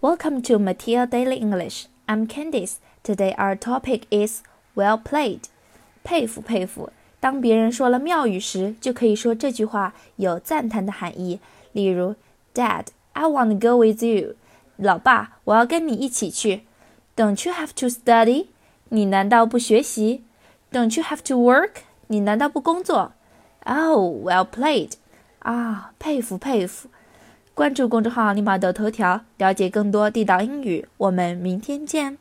Welcome to Matia Daily English. I'm Candice. Today our topic is well played. 佩服佩服。当别人说了妙语时，就可以说这句话有赞叹的含义。例如，Dad, I want to go with you. 老爸，我要跟你一起去。Don't you have to study? 你难道不学习？Don't you have to work? 你难道不工作？Oh, well played. 啊，佩服佩服。 关注公众号“立马的头条”，了解更多地道英语。我们明天见。